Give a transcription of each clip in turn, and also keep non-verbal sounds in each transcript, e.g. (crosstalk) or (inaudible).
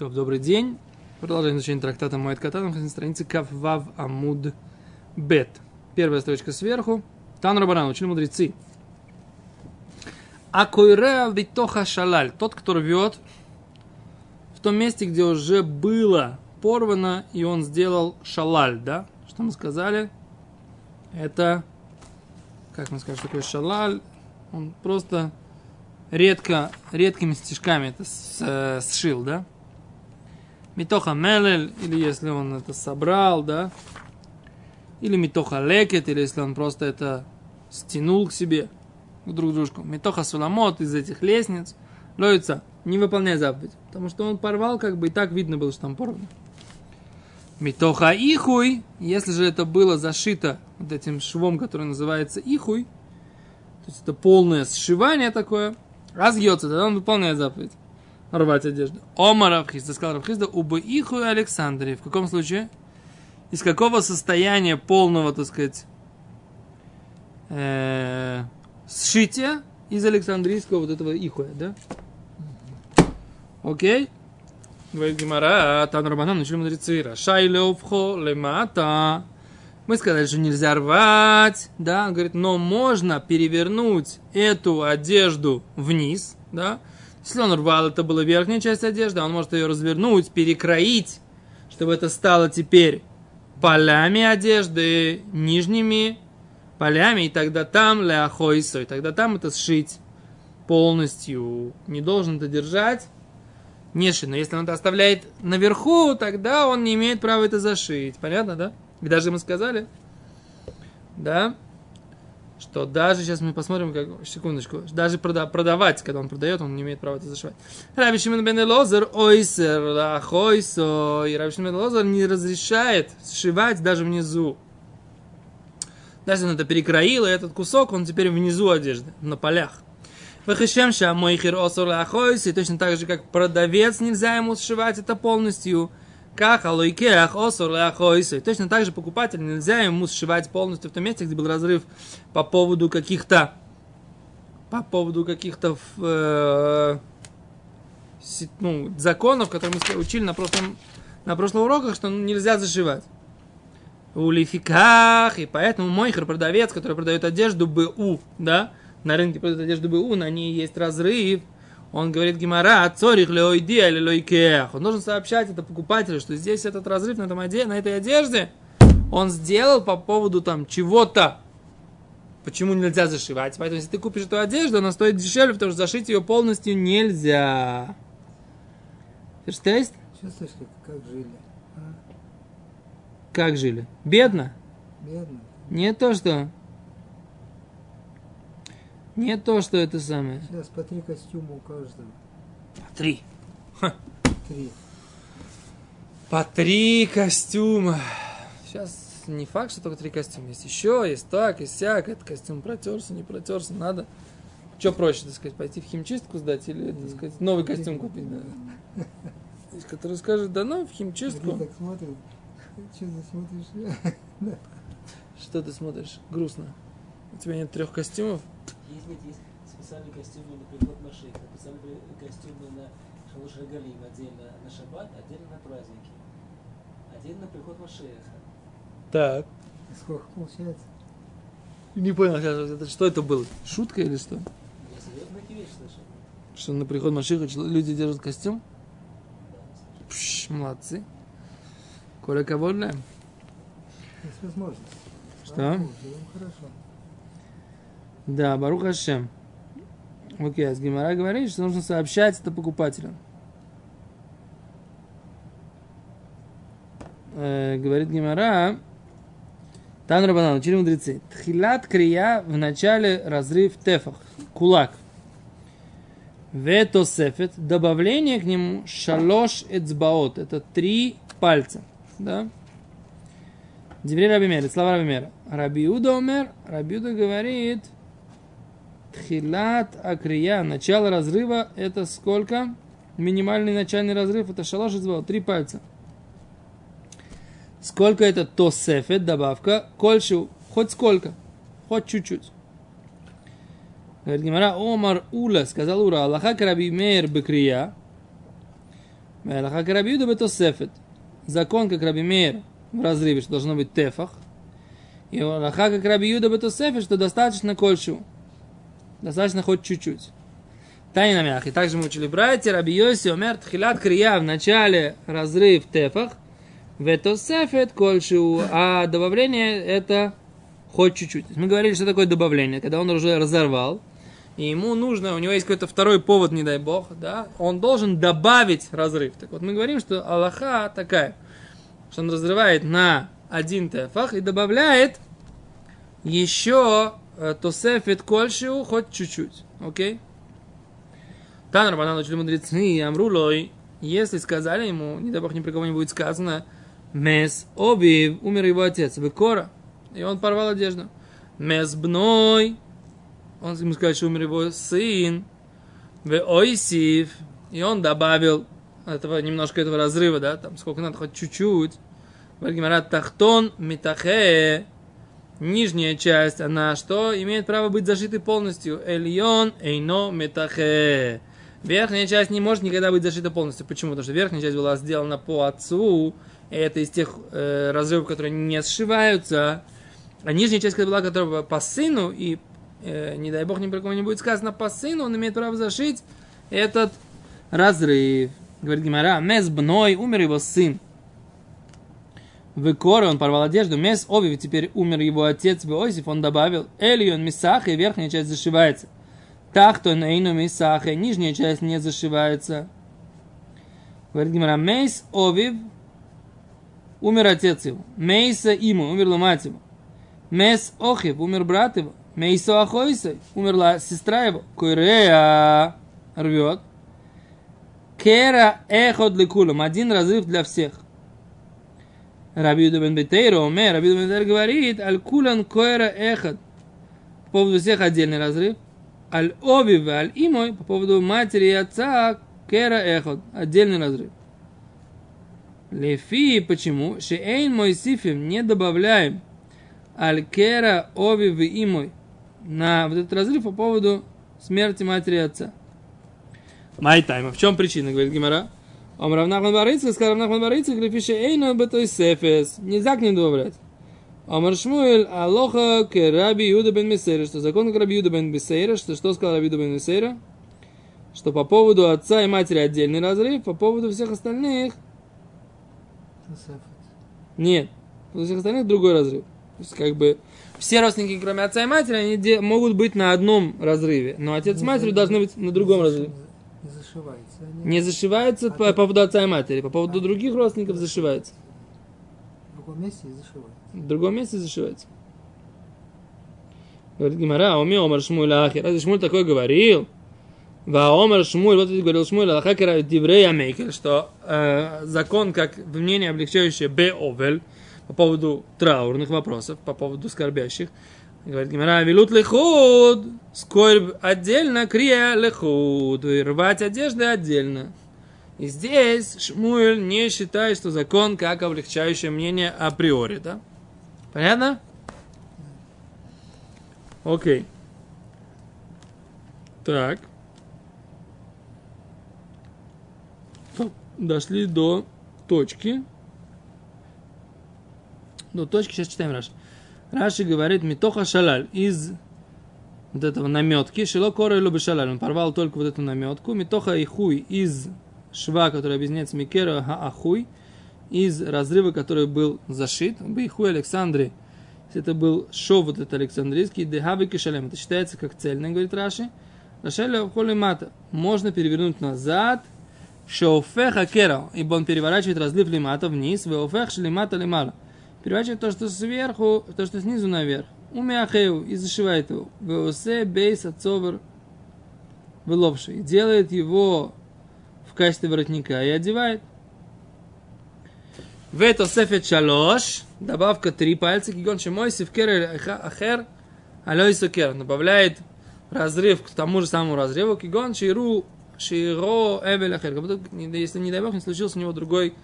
То, добрый день. Продолжаем изучение трактата Моэт Катан на странице Каввав Амуд Бет. Первая строчка сверху. Тан Рабаран, учили мудрецы. Акойреа витоха шалаль. Тот, кто рвет в том месте, где уже было порвано, и он сделал шалаль, да? Что мы сказали? Это, как мы скажем, что такое шалаль? Он просто редко, редкими стежками это э, сшил, да? Митоха мелель, или если он это собрал, да? Или митоха лекет, или если он просто это стянул к себе, к друг дружку. Митоха суламот из этих лестниц. Лоится, не выполняй заповедь. Потому что он порвал, как бы и так видно было, что там порвано. Митоха ихуй, если же это было зашито вот этим швом, который называется ихуй, то есть это полное сшивание такое, разъется, тогда он выполняет заповедь. Рвать одежду. Ома Равхизда, сказал Равхизда, убы иху и Александрии. В каком случае? Из какого состояния полного, так сказать, э, сшития из Александрийского вот этого ихуя, да? Окей? Говорит Гимара, Тан Рабанан, начали мудрецы. Рашай леовхо лемата. Мы сказали, что нельзя рвать, да, он говорит, но можно перевернуть эту одежду вниз, да, если он рвал, это была верхняя часть одежды, он может ее развернуть, перекроить, чтобы это стало теперь полями одежды, нижними полями, и тогда там ляхойсо, и тогда там это сшить полностью. Не должен это держать, не шить, но если он это оставляет наверху, тогда он не имеет права это зашить. Понятно, да? Даже мы сказали, да, что даже, сейчас мы посмотрим, как, секундочку, даже прода, продавать, когда он продает, он не имеет права это зашивать. Раби Шимон бен Лозер, ойсер, лахойсо, и Шимон бен не разрешает сшивать даже внизу. Даже он это перекроил, и этот кусок, он теперь внизу одежды, на полях. Вахишем ша мойхир осор лахойси, точно так же, как продавец, нельзя ему сшивать это полностью. Как алойкеах осор лахойси. Точно так же покупатель нельзя ему сшивать полностью в том месте, где был разрыв по поводу каких-то по поводу каких-то э, ну, законов, которые мы учили на прошлом, на прошлых уроках, что нельзя зашивать. У лификах, и поэтому мойхер, продавец, который продает одежду БУ, да, на рынке продают одежду БУ, на ней есть разрыв, он говорит Гимара, цорих леойди или лойкех. Он должен сообщать это покупателю, что здесь этот разрыв на, этом оде... на этой одежде он сделал по поводу там чего-то. Почему нельзя зашивать? Поэтому, если ты купишь эту одежду, она стоит дешевле, потому что зашить ее полностью нельзя. Verstehst? Чувствуешь, как, как жили? А? Как жили? Бедно? Бедно. Не то, что... Не то, что это самое. Сейчас по три костюма у каждого. По три. Три. По три костюма. Сейчас не факт, что только три костюма. Есть еще, есть так, есть сяк. Этот костюм протерся, не протерся, надо. Что проще, так сказать, пойти в химчистку сдать или, так сказать, новый костюм купить? Да? (laughs) Который скажет, да ну, в Ты химчистку. так смотрит. Что ты смотришь? (laughs) Что ты смотришь? Грустно. У тебя нет трех костюмов? Есть, нет, есть специальные костюмы на приход Машеха, специальные костюмы на Шалуш Галим, отдельно на Шаббат, отдельно на праздники. Отдельно на приход Машеха. Так. Сколько получается? Не понял сейчас, это, что это было? Шутка или что? Я серьезно такие вещи слышал. Что на приход Машиха люди держат костюм? Да, слышал. Пш, молодцы. Коля кого? Есть возможность. Что? Живем хорошо. Да, Барух Хашем. Окей, а с Гимара говорит, что нужно сообщать это покупателю. Э, говорит Гимара, Тан Рабанан, учили мудрецы. Тхилат крия в начале разрыв тефах, кулак. Ветосефет, добавление к нему шалош эцбаот, это три пальца. Да? Деври Раби Мер, слова Раби Мера. Раби Юда умер, Раби Юда говорит, Тхилат Акрия, начало разрыва, это сколько? Минимальный начальный разрыв, это шалош эцбаот, три пальца. Сколько это тосефет, добавка, кольшу, хоть сколько, хоть чуть-чуть. Говорит Гимара, Омар Ула, сказал Ура, Аллаха Раби Мейр Бекрия, Аллаха Карабиуда Бетосефет. Закон, как Раби Мейр, в разрыве, что должно быть тефах. И Аллаха, как Раби Юда Бетосефет, что достаточно кольшу. Достаточно хоть чуть-чуть. Тайна мях. И также мы учили братья, Раби Йоси, Омер, Тхилат Крия, в начале разрыв тефах, Ветосефет кольшу, а добавление это хоть чуть-чуть. Мы говорили, что такое добавление, когда он уже разорвал, и ему нужно, у него есть какой-то второй повод, не дай бог, да, он должен добавить разрыв. Так вот, мы говорим, что Аллаха такая, что он разрывает на один тефах и добавляет еще тосефет кольшиу хоть чуть-чуть. Окей? Тан Рабанан учили мудрецы, Амрулой, если сказали ему, не дай бог ни при кого не будет сказано, Мес Обив, умер его отец, Векора, и он порвал одежду. Мес Бной, он ему сказал, что умер его сын, в Ойсив, и он добавил этого, немножко этого разрыва, да, там сколько надо, хоть чуть-чуть. Вальгимарат Тахтон Митахе, нижняя часть, она что? Имеет право быть зашитой полностью. Эльон Эйно Митахе. Верхняя часть не может никогда быть зашита полностью. Почему? Потому что верхняя часть была сделана по отцу, и это из тех э, разрывов, которые не сшиваются. А нижняя часть, была, которая была по сыну, и э, не дай бог, ни про кого не будет сказано по сыну, он имеет право зашить этот разрыв. Говорит Гимара, мес бной, умер его сын. В он порвал одежду, мес оби, теперь умер его отец Иосиф, он добавил, Элион Мисах, и верхняя часть зашивается. Тахто Нейну Мисах, и нижняя часть не зашивается. Говорит Гимара, мейс овив, умер отец его. Мейса ему, умерла мать его. Мес охив, умер брат его. Мейсо Ахойса, умерла сестра его, Койрея рвет. Кера эхот лекулам, один разрыв для всех. Раби бен Бетейра, Омер, Раби бен Бетейра говорит, аль кулан койра эхот, по поводу всех отдельный разрыв. Аль оби аль имой, по поводу матери и отца, кера эхот, отдельный разрыв. Лефи, почему? Шеэйн мой сифим, не добавляем. Аль кера оби в имой, на вот этот разрыв по поводу смерти матери и отца. Май тайма. В чем причина, говорит Гимара? Он равнахман барыцах, сказал равнахман барыцах, лепише эйна бетой сефес. Нельзя к ним добавлять. Омар Шмуэль, алоха к раби Юда бен Месейра, что закон как раби Юда бен Месейра, что что сказал раби Юда бен Месейра? Что по поводу отца и матери отдельный разрыв, по поводу всех остальных нет. По поводу всех остальных другой разрыв. То есть как бы все родственники, кроме отца и матери, они де- могут быть на одном разрыве, но отец с матерью должны быть на другом разрыве. Не зашивается. Они Не зашивается по, по поводу отца и матери, по поводу других родственников зашивается. В другом месте и зашиваются. В другом месте зашивается. Говорит Гимара, уми омар Шмуль ахи. Разве Шмуль такой говорил? Ва омар Шмуль, вот это говорил Шмуль, алхакера диврея мейкер, что э, закон как мнение облегчающее бе овель по поводу траурных вопросов, по поводу скорбящих. Говорит Гимара, вилут лехуд, скорбь отдельно, крия лехуд, и рвать одежды отдельно. И здесь Шмуэль не считает, что закон как облегчающее мнение априори, да? Понятно? Окей. Так. Дошли до точки. До точки, сейчас читаем Раши. Раши говорит, Митоха шалаль, из вот этого наметки, шило кора или шалаль, он порвал только вот эту наметку, Митоха и хуй из шва, который объясняется Микера Ахуй, из разрыва, который был зашит, Бейхуй Александре, это был шов вот этот Александрийский, Дехави Кишалем, это считается как цельный, говорит Раши, Рашеля Холи Мата, можно перевернуть назад, Шоуфеха Кера, ибо он переворачивает разлив лимата вниз, Веофех Шалимата Лимала, переворачивает то, что сверху, то, что снизу наверх, Умяхеу, и зашивает его, Веосе Бейс Ацовер Выловший, делает его в качестве воротника. И одевает. В это сефет шалош, добавка три пальца, кигон шемой севкер ахер, алой сокер, добавляет разрыв к тому же самому разрыву, кигон ширу, широ эвель ахер, как будто, если не дай бог, не случился у него другой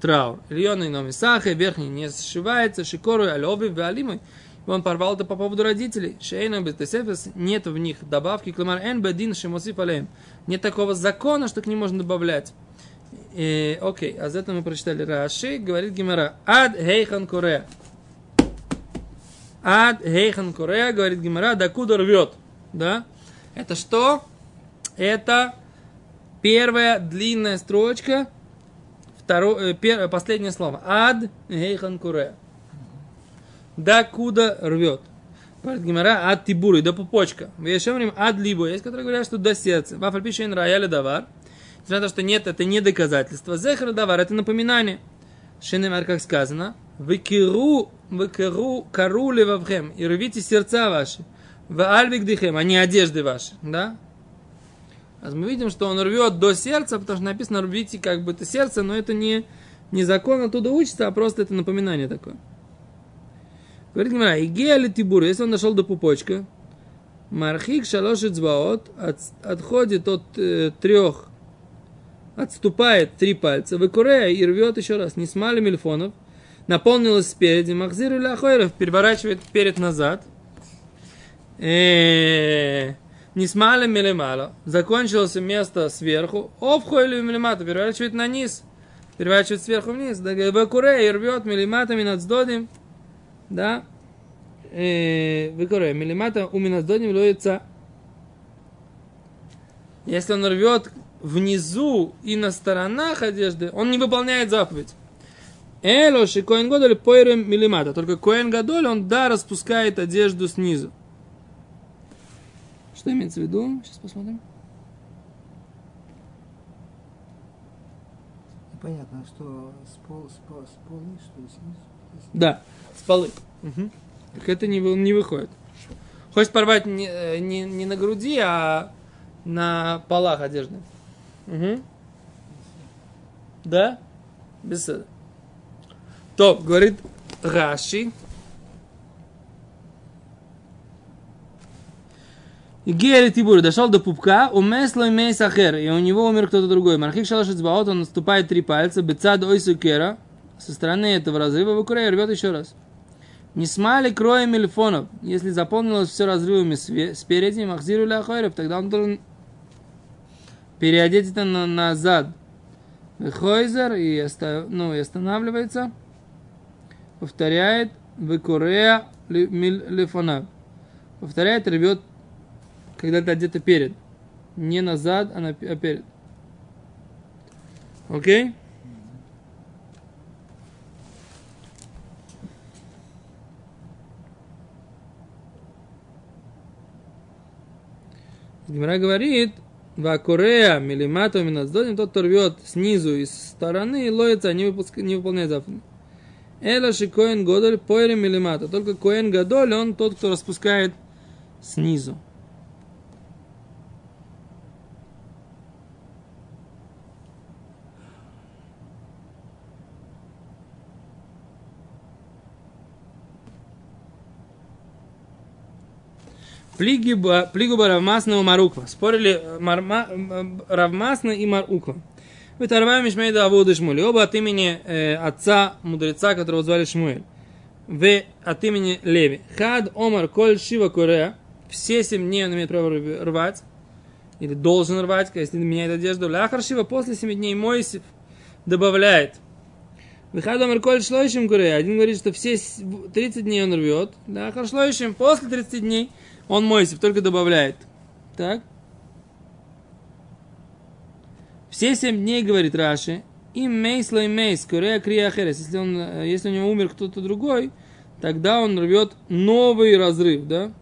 траур. Ильоный номи сахе, верхний не сшивается, шикору алоби валимой, и он порвал это по поводу родителей. Шейна бетесефес, нет в них добавки, климар эн бедин шемосиф алеем. Нет такого закона, что к ним можно добавлять. э, окей, а за это мы прочитали Раши, говорит Гимара, ад хейхан корея. Ад хейхан корея, говорит Гимара, докуда рвет. Да? Это что? Это первая длинная строчка, второе, пер, последнее слово. Ад хейхан корея. Докуда рвет. Говорит Гимара, ад тибуры, до пупочка. В Ешемрим ад либо, есть, которые говорят, что до сердца. Вафаль пишет рояли давар. Несмотря на то, что нет, это не доказательство. Зехар давар, это напоминание. Шенемар, как сказано, выкиру, выкиру кару левавхем, и рвите сердца ваши. В альбик дыхем, а не одежды ваши, да? А мы видим, что он рвет до сердца, потому что написано рвите как бы это сердце, но это не, не закон оттуда учится, а просто это напоминание такое. Говорит Гимара, Игея ли тибур, если он дошел до пупочка, Мархик шалош цбаот отходит от э, трех, отступает три пальца, выкурея и рвет еще раз. Не смали мельфонов, наполнилось спереди, махзир или ахойров, переворачивает перед назад. Э, не смали мелемало, закончилось место сверху, овхо или мелемата, переворачивает на низ, переворачивает сверху вниз, выкурея и рвет мелематами над сдодим, да, выкорая, милимата у миназдоним лоится. Если он рвет внизу и на сторонах одежды, он не выполняет заповедь. Эло ши коэн гадоль поэрем милимата. Только коэн гадоль, он да, распускает одежду снизу. Что имеется в виду? Сейчас посмотрим. Понятно, что с, пол, с, пол, с полы, что ли, снизу? Да, с полы. Угу. Так это не, не выходит. Хочешь порвать не, э, не, не на груди, а на полах одежды. Угу. Да? Без этого. То, говорит Раши. Гели Тибур дошел до пупка, у Месла и Сахер, и у него умер кто-то другой. Мархик Шалаш Цбаот, он наступает три пальца, Бецад Ойсу Кера, со стороны этого разрыва, выкуря и рвет еще раз. Не смали кроем мельфонов, если заполнилось все разрывами спереди, махзиру ляхойров, тогда он должен переодеть это на, назад. Хойзер и, оста- ну, и останавливается, повторяет, выкурея лифонав. Повторяет, рвет, когда ты одето перед. Не назад, а, на, а перед. Окей? Гимара говорит, Вакурея, милимату, миназдодим, тот, кто рвет снизу и с стороны, и лоится, не, выпуск... не выполняет заповедь. Эла шикоин годоль, поэри милимата. Только коэн гадоль, он тот, кто распускает снизу. Плигуба Равмасна и Маруква. Спорили э, Марма- м, Равмасна и Маруква. Вытарваем Мишмейда Аводы Шмули. Оба от имени э, отца мудреца, которого звали Шмуэль. В от имени Леви. Хад Омар Коль Шива Корея. Все семь дней он имеет право рв- рвать. Или должен рвать, если меняет одежду. Ляхар Шива после семи дней Моисев добавляет. Выхад Омар Коль Шлойшим Корея. Один говорит, что все с- 30 дней он рвет. Ляхар Шлойшим после 30 дней он Моисев только добавляет. Так. Все семь дней, говорит Раши, и мейсло и мейс, корея крия херес. Если, он, э, если у него умер кто-то другой, тогда он рвет новый разрыв, да?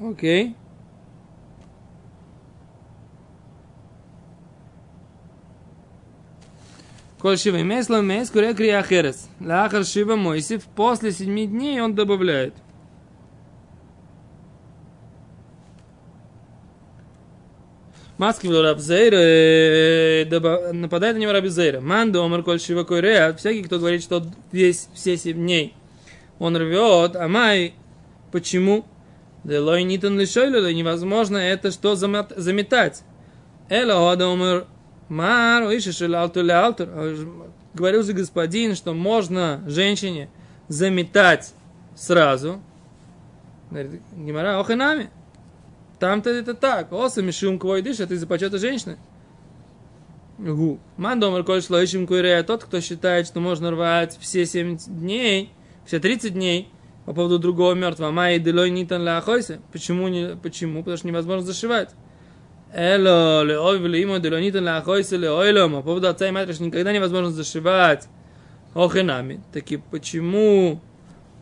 Окей. Коль шива имеет мейс, куря крия херес. Лахар шива Мойсев, после семи дней он добавляет. Маски в Рабзейра, нападает на него Рабзейра. Манда омар коль шива койрея, всякий, кто говорит, что весь, все семь дней он рвет, а май, почему? Делой нитан лишойлю, невозможно это что замет- заметать. Эла ода умер Мар, алтер алтер. Говорил же господин, что можно женщине заметать сразу. Говорит, Гимара, ох и нами. Там-то это так. Оса мишум квой дышит, это из-за почета женщины. Гу. Ман домар коль шлоишим куирея. Тот, кто считает, что можно рвать все 7 дней, все 30 дней по поводу другого мертвого. Май делой нитан ля. Почему? Не, почему? Потому что невозможно зашивать. Эло, леой влимо делой нитан ля ахойсе леойлом. По поводу отца и матери, что никогда невозможно зашивать. Ох и нами. Таки почему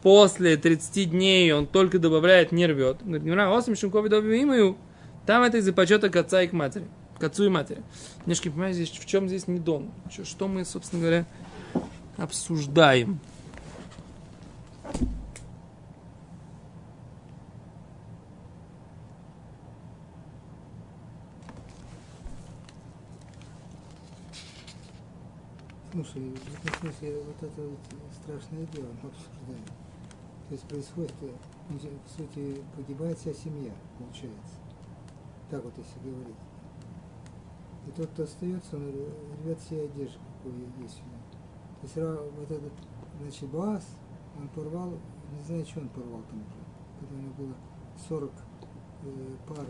после 30 дней он только добавляет, не рвет? Говорит, не осм шумкови добавимую. Там это из-за почета к отца и к матери. К отцу и матери. Немножко не понимаю, здесь, в чем здесь не дом. Что, что мы, собственно говоря, обсуждаем. Слушай, в этом смысле вот это вот страшное дело мы обсуждаем. То есть происходит, э, ну, в сути, погибает вся семья, получается. Так вот, если говорить. И тот, кто остается, он рвет все одежды, какую есть у него. То есть вот этот, значит, Баас, он порвал, не знаю, что он порвал там уже, когда у него было 40 э, пар,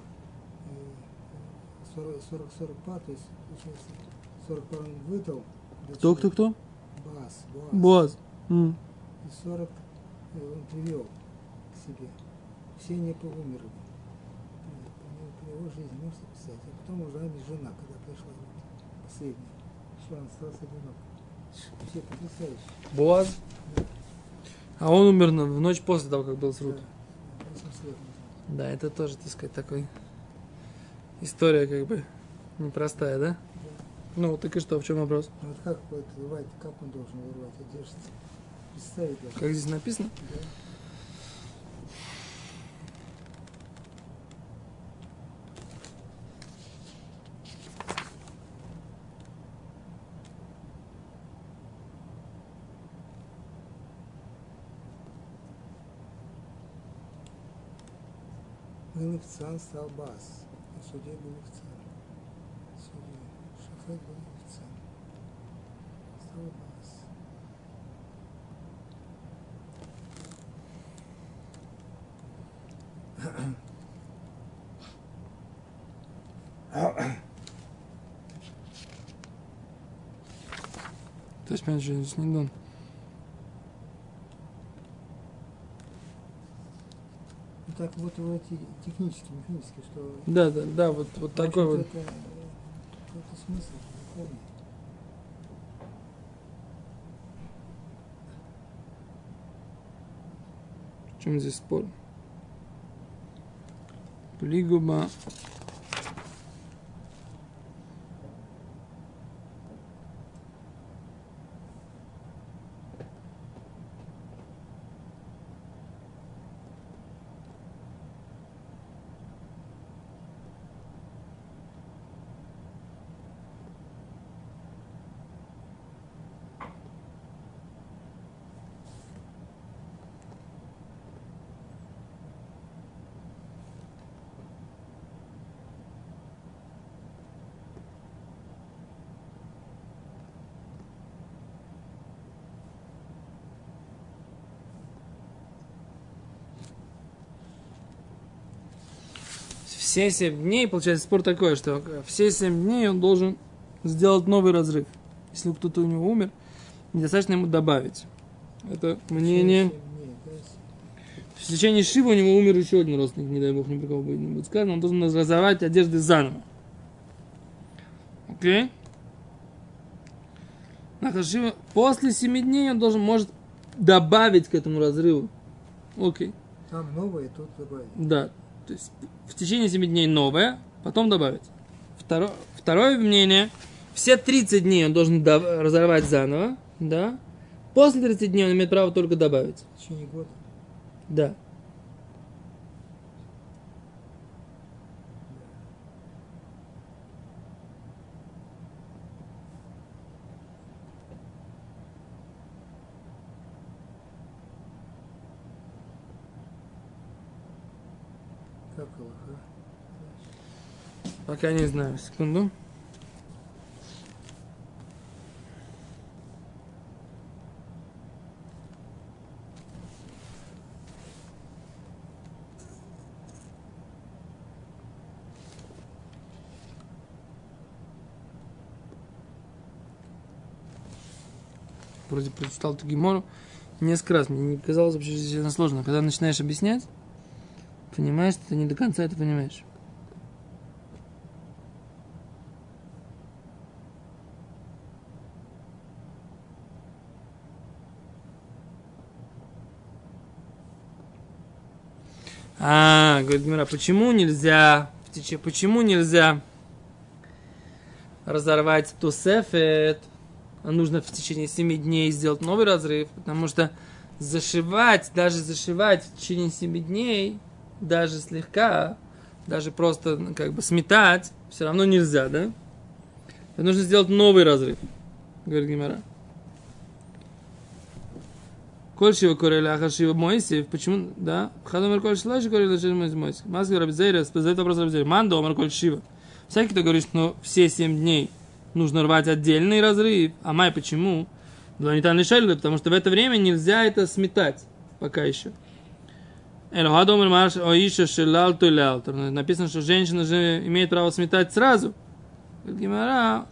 э, 40, 40, 40 пар, то есть, получается, 40 пар он выдал. Кто, кто, кто? Боаз. Боз. М. И 40 э, он привел к себе. Все они поумерли. При, его жизни, можете представить. А потом уже жена, когда пришла, последняя. Все, он остался одинок. Все потрясающе. Боаз. А он умер в ночь после того, как был срут. Да, 80 лет назад. Да, это тоже, так сказать, такой история как бы непростая, да? Да. Ну, так и что, в чем вопрос? Ну вот как рвать, как он должен вырвать одежду? Представить даже. Как здесь написано? Да. Галифцан стал бас. На суде Галифцан. Стал бас. То есть, понимаешь, здесь не дон. Ну так вот вот эти технически, механически, что Да, да, да, вот, вот такой вот. общем-то, Это, это смысл духовный. В чем здесь спор? Плигуба. Все семь дней, получается, спор такой, что все семь дней он должен сделать новый разрыв. Если кто-то у него умер, недостаточно ему добавить. Это мнение. В течение Шива у него умер еще один родственник, не дай бог, ни про кого будет, не будет сказано. Он должен разрывать одежды заново. Окей? Шива после семи дней он должен, может добавить к этому разрыву. Окей. Там новое, тут добавить. Да. То есть в течение 7 дней новое, потом добавить. Второе, второе мнение. Все 30 дней он должен до- разорвать заново. Да. После 30 дней он имеет право только добавить. В течение года. Да. Пока не знаю. Секунду. Вроде прочитал Тугимору несколько раз. Мне не казалось вообще сильно сложно. Когда начинаешь объяснять, понимаешь, ты не до конца это понимаешь. А, говорит Мира, почему нельзя, почему нельзя разорвать тусефет, а нужно в течение 7 дней сделать новый разрыв, потому что зашивать, даже зашивать в течение 7 дней, даже слегка, даже просто ну, как бы сметать, все равно нельзя, да? Нужно сделать новый разрыв, говорит Гимара. Коль шива корели аха шива Моисев, почему, да? Хадо мер коль шлаши корели шива Моисев. Маски Рабзейра, задает вопрос Рабзейра. Мандо омер коль шива. Всякий, кто говорит, что все семь дней нужно рвать отдельный разрыв, а май почему? Там лишали, потому что в это время нельзя это сметать пока еще. Элохад омер марш оиша шелал то лялтер. Написано, что женщина же имеет право сметать сразу. Говорит Гимара,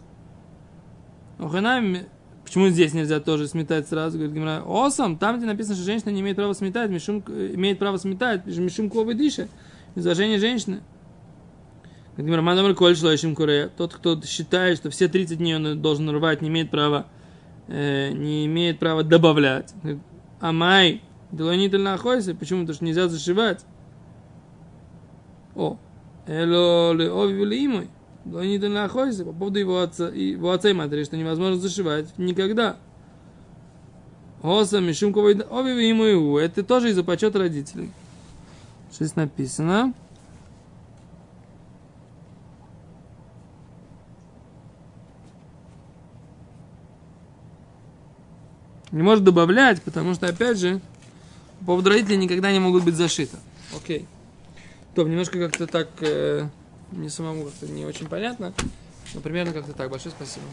Оханами, почему здесь нельзя тоже сметать сразу? Говорит Гимара, осам, там, где написано, что женщина не имеет права сметать, мишум, имеет право сметать, мишум ковы диша, изложение женщины. Говорит Гимара, мадамар коль шлоишим куре, тот, кто считает, что все 30 дней он должен рвать, не имеет права, э, не имеет права добавлять. Амай, делонительно охойся, почему? Потому что нельзя зашивать. О, эло ле ови имой. Делонительно охойся, по поводу его отца, его отца и матери, что невозможно зашивать никогда. Оса, ови имой, это тоже из-за почета родителей. Здесь написано? Не может добавлять, потому что, опять же, по поводу родителей никогда не могут быть зашиты. Окей. То, немножко как-то так, э, мне самому как-то не очень понятно, но примерно как-то так. Большое спасибо.